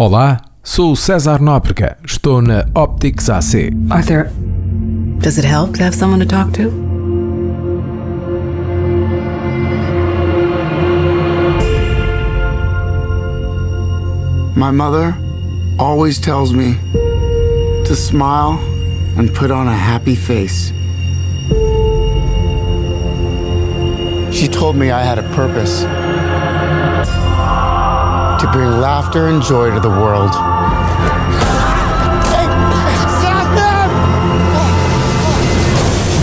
Olá, sou César Nóbrega, estou na Optics AC. Arthur, does it help to have someone to talk to? My mother always tells me to smile and put on a happy face. She told me I had a purpose to bring laughter and joy to the world.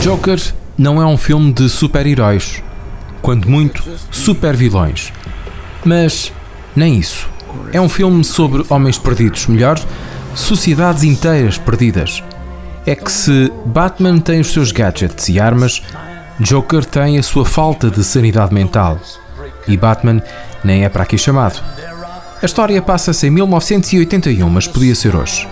Joker não é um filme de super-heróis, quando muito, super-vilões. Mas nem isso. É um filme sobre homens perdidos, melhor, sociedades inteiras perdidas. É que se Batman tem os seus gadgets e armas, Joker tem a sua falta de sanidade mental. E Batman nem é para aqui chamado. A história passa-se em 1981, mas podia ser hoje.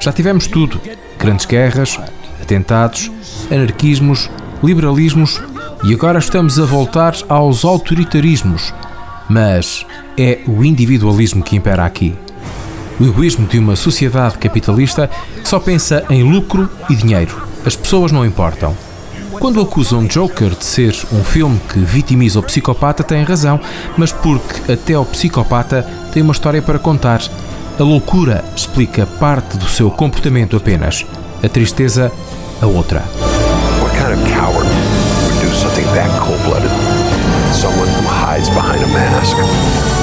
Já tivemos tudo: grandes guerras, atentados, anarquismos, liberalismos e agora estamos a voltar aos autoritarismos. Mas é o individualismo que impera aqui. O egoísmo de uma sociedade capitalista que só pensa em lucro e dinheiro. As pessoas não importam. Quando acusam Joker de ser um filme que vitimiza o psicopata, têm razão, mas porque até o psicopata tem uma história para contar. A loucura explica parte do seu comportamento apenas, a tristeza, a outra. What kind of coward would do something that cold-blooded? Someone who hides behind a mask.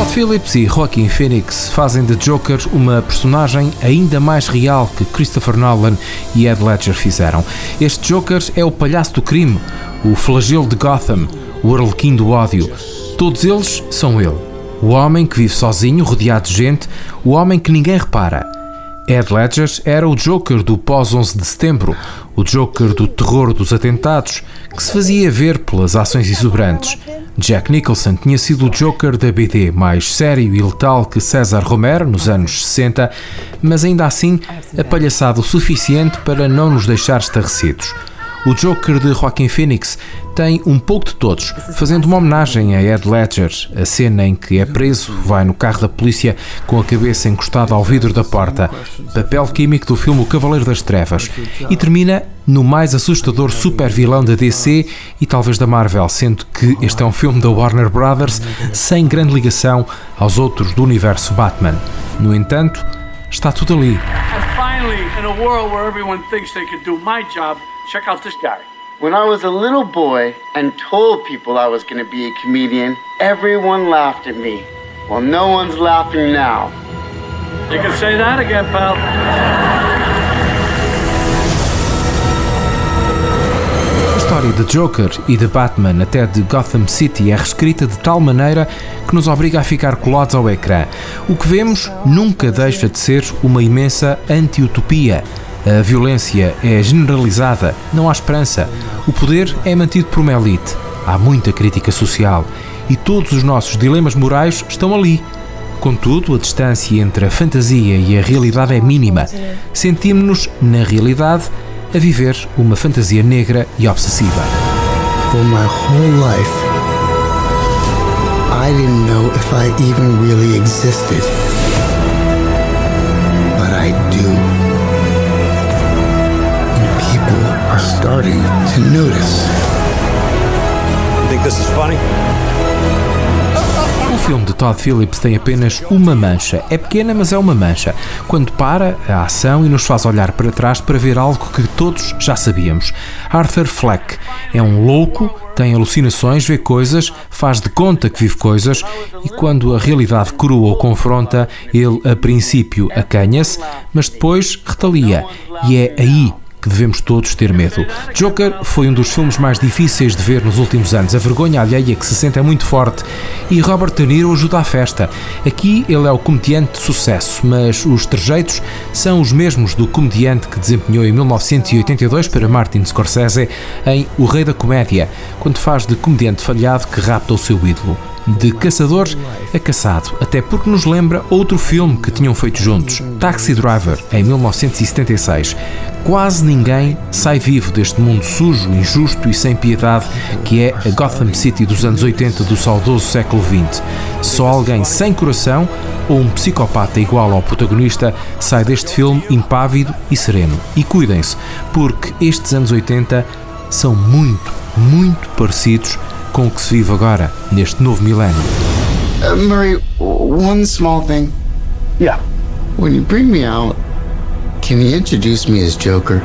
Todd Phillips e Joaquin Phoenix fazem de Joker uma personagem ainda mais real que Christopher Nolan e Ed Ledger fizeram. Este Joker é o palhaço do crime, o flagelo de Gotham, o arlequim do ódio. Todos eles são ele. O homem que vive sozinho, rodeado de gente, o homem que ninguém repara. Ed Ledger era o Joker do pós-11 de setembro, o Joker do terror dos atentados, que se fazia ver pelas ações exuberantes. Jack Nicholson tinha sido o Joker da BD, mais sério e letal que César Romero nos anos 60, mas ainda assim apalhaçado o suficiente para não nos deixar estarrecidos. O Joker de Joaquin Phoenix tem um pouco de todos, fazendo uma homenagem a Ed Ledger, a cena em que é preso, vai no carro da polícia com a cabeça encostada ao vidro da porta, papel químico do filme O Cavaleiro das Trevas, e termina no mais assustador super vilão da DC e talvez da Marvel, sendo que este é um filme da Warner Brothers sem grande ligação aos outros do universo Batman. No entanto, está tudo ali. And finally, in a world where everyone thinks they can do my job, check out this guy. When I was a little boy and told people I was going to be a comedian, everyone laughed at me. Well, no one's laughing now. You can say that again, pal. História de Joker e de Batman, até de Gotham City, é reescrita de tal maneira que nos obriga a ficar colados ao ecrã. O que vemos nunca deixa de ser uma imensa anti-utopia. A violência é generalizada, não há esperança. O poder é mantido por uma elite. Há muita crítica social. E todos os nossos dilemas morais estão ali. Contudo, a distância entre a fantasia e a realidade é mínima. Sentimos-nos, na realidade, a viver uma fantasia negra e obsessiva. For my whole life, I didn't know if I even really existed. But I do. And people are starting to notice. You think this is funny? O filme de Todd Phillips tem apenas uma mancha. É pequena, mas é uma mancha. Quando para a ação e nos faz olhar para trás para ver algo que todos já sabíamos. Arthur Fleck é um louco, tem alucinações, vê coisas, faz de conta que vive coisas e quando a realidade crua o confronta, ele a princípio acanha-se, mas depois retalia. E é aí que devemos todos ter medo. Joker foi um dos filmes mais difíceis de ver nos últimos anos. A vergonha alheia que se sente é muito forte e Robert De Niro ajuda à festa. Aqui ele é o comediante de sucesso, mas os trejeitos são os mesmos do comediante que desempenhou em 1982 para Martin Scorsese em O Rei da Comédia, quando faz de comediante falhado que rapta o seu ídolo de caçador a caçado, até porque nos lembra outro filme que tinham feito juntos, Taxi Driver, em 1976. Quase ninguém sai vivo deste mundo sujo, injusto e sem piedade que é a Gotham City dos anos 80 do saudoso século XX. Só alguém sem coração ou um psicopata igual ao protagonista sai deste filme impávido e sereno. E cuidem-se, porque estes anos 80 são muito, muito parecidos com o que se vive agora, neste novo milénio. Uh, Murray, one small thing. Yeah. When you bring me out, can you introduce me as Joker?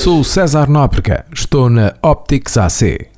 Sou César Nóbrega, estou na Optics AC.